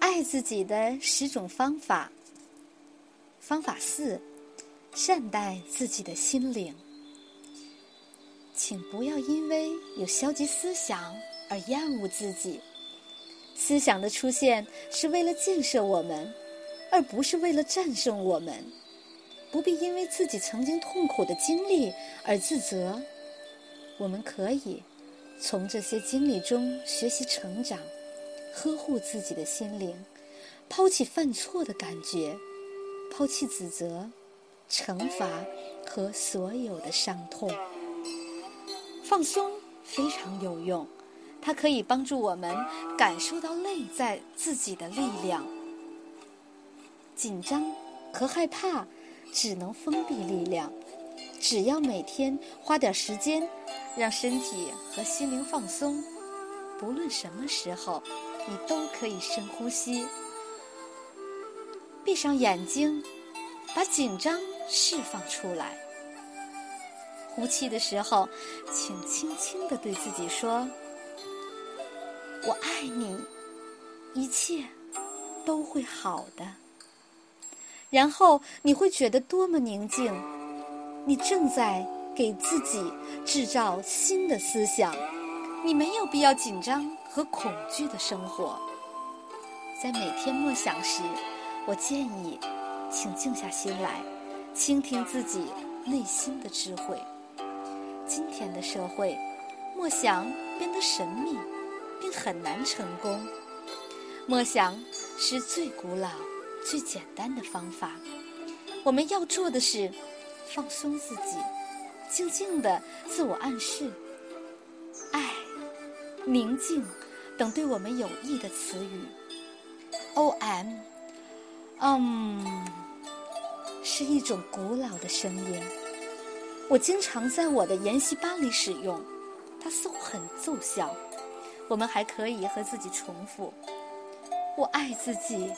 爱自己的十种方法。方法四：善待自己的心灵。请不要因为有消极思想而厌恶自己。思想的出现是为了建设我们，而不是为了战胜我们。不必因为自己曾经痛苦的经历而自责。我们可以从这些经历中学习成长，呵护自己的心灵，抛弃犯错的感觉，抛弃指责、惩罚和所有的伤痛。放松非常有用，它可以帮助我们感受到内在自己的力量。紧张和害怕只能封闭力量。只要每天花点时间，让身体和心灵放松，不论什么时候，你都可以深呼吸，闭上眼睛，把紧张释放出来。呼气的时候，请轻轻地对自己说：“我爱你，一切都会好的。”然后你会觉得多么宁静。你正在给自己制造新的思想，你没有必要紧张和恐惧的生活。在每天默想时，我建议，请静下心来，倾听自己内心的智慧。今天的社会，默想变得神秘，并很难成功。默想是最古老、最简单的方法。我们要做的是。放松自己，静静的自我暗示，爱、宁静等对我们有益的词语。O M，嗯，是一种古老的声音，我经常在我的研习班里使用，它似乎很奏效。我们还可以和自己重复：我爱自己，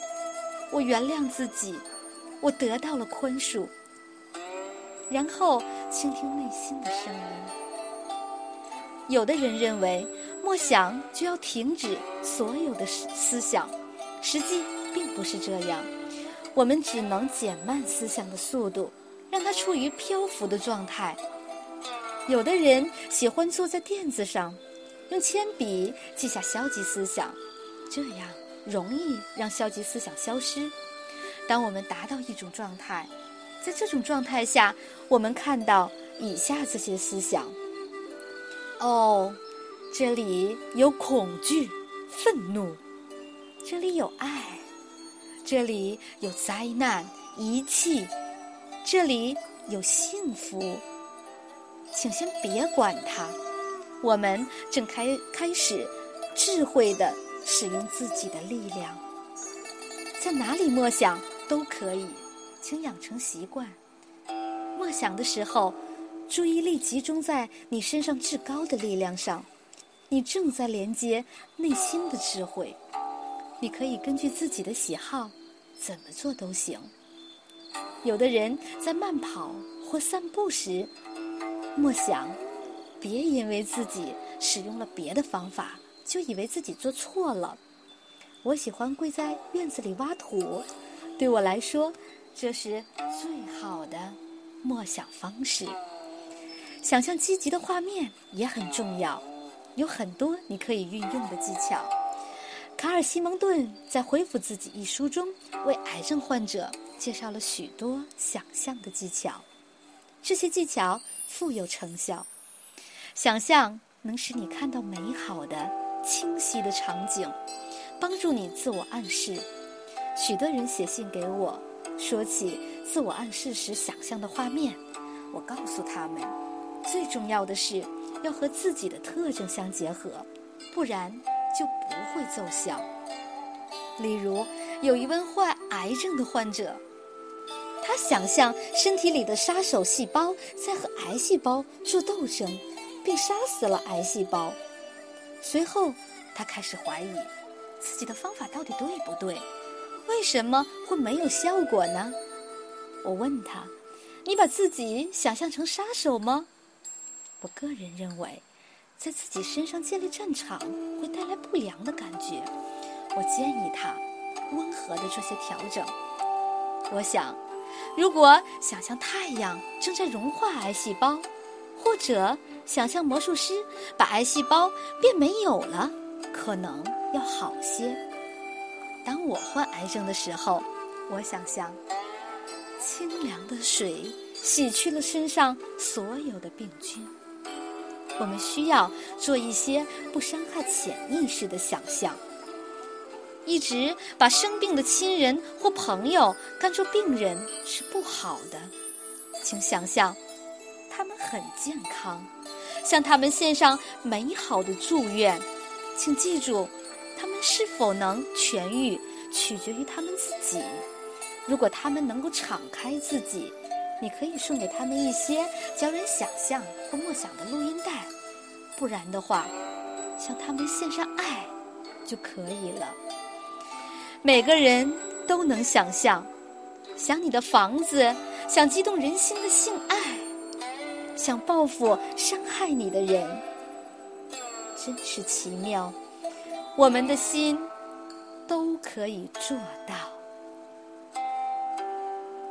我原谅自己，我得到了宽恕。然后倾听内心的声音。有的人认为默想就要停止所有的思想，实际并不是这样。我们只能减慢思想的速度，让它处于漂浮的状态。有的人喜欢坐在垫子上，用铅笔记下消极思想，这样容易让消极思想消失。当我们达到一种状态。在这种状态下，我们看到以下这些思想：哦，这里有恐惧、愤怒；这里有爱；这里有灾难、遗弃；这里有幸福。请先别管它，我们正开开始智慧的使用自己的力量，在哪里默想都可以。请养成习惯，默想的时候，注意力集中在你身上至高的力量上。你正在连接内心的智慧。你可以根据自己的喜好，怎么做都行。有的人在慢跑或散步时默想，别因为自己使用了别的方法，就以为自己做错了。我喜欢跪在院子里挖土，对我来说。这是最好的默想方式。想象积极的画面也很重要，有很多你可以运用的技巧。卡尔·西蒙顿在《恢复自己》一书中为癌症患者介绍了许多想象的技巧，这些技巧富有成效。想象能使你看到美好的、清晰的场景，帮助你自我暗示。许多人写信给我。说起自我暗示时想象的画面，我告诉他们，最重要的是要和自己的特征相结合，不然就不会奏效。例如，有一位患癌症的患者，他想象身体里的杀手细胞在和癌细胞做斗争，并杀死了癌细胞。随后，他开始怀疑自己的方法到底对不对。为什么会没有效果呢？我问他：“你把自己想象成杀手吗？”我个人认为，在自己身上建立战场会带来不良的感觉。我建议他温和的做些调整。我想，如果想象太阳正在融化癌细胞，或者想象魔术师把癌细胞变没有了，可能要好些。当我患癌症的时候，我想象清凉的水洗去了身上所有的病菌。我们需要做一些不伤害潜意识的想象。一直把生病的亲人或朋友看作病人是不好的，请想象，他们很健康，向他们献上美好的祝愿。请记住，他们是否能痊愈，取决于他们自己。如果他们能够敞开自己，你可以送给他们一些教人想象或默想的录音带；不然的话，向他们献上爱就可以了。每个人都能想象，想你的房子，想激动人心的性爱，想报复伤害你的人，真是奇妙。我们的心都可以做到。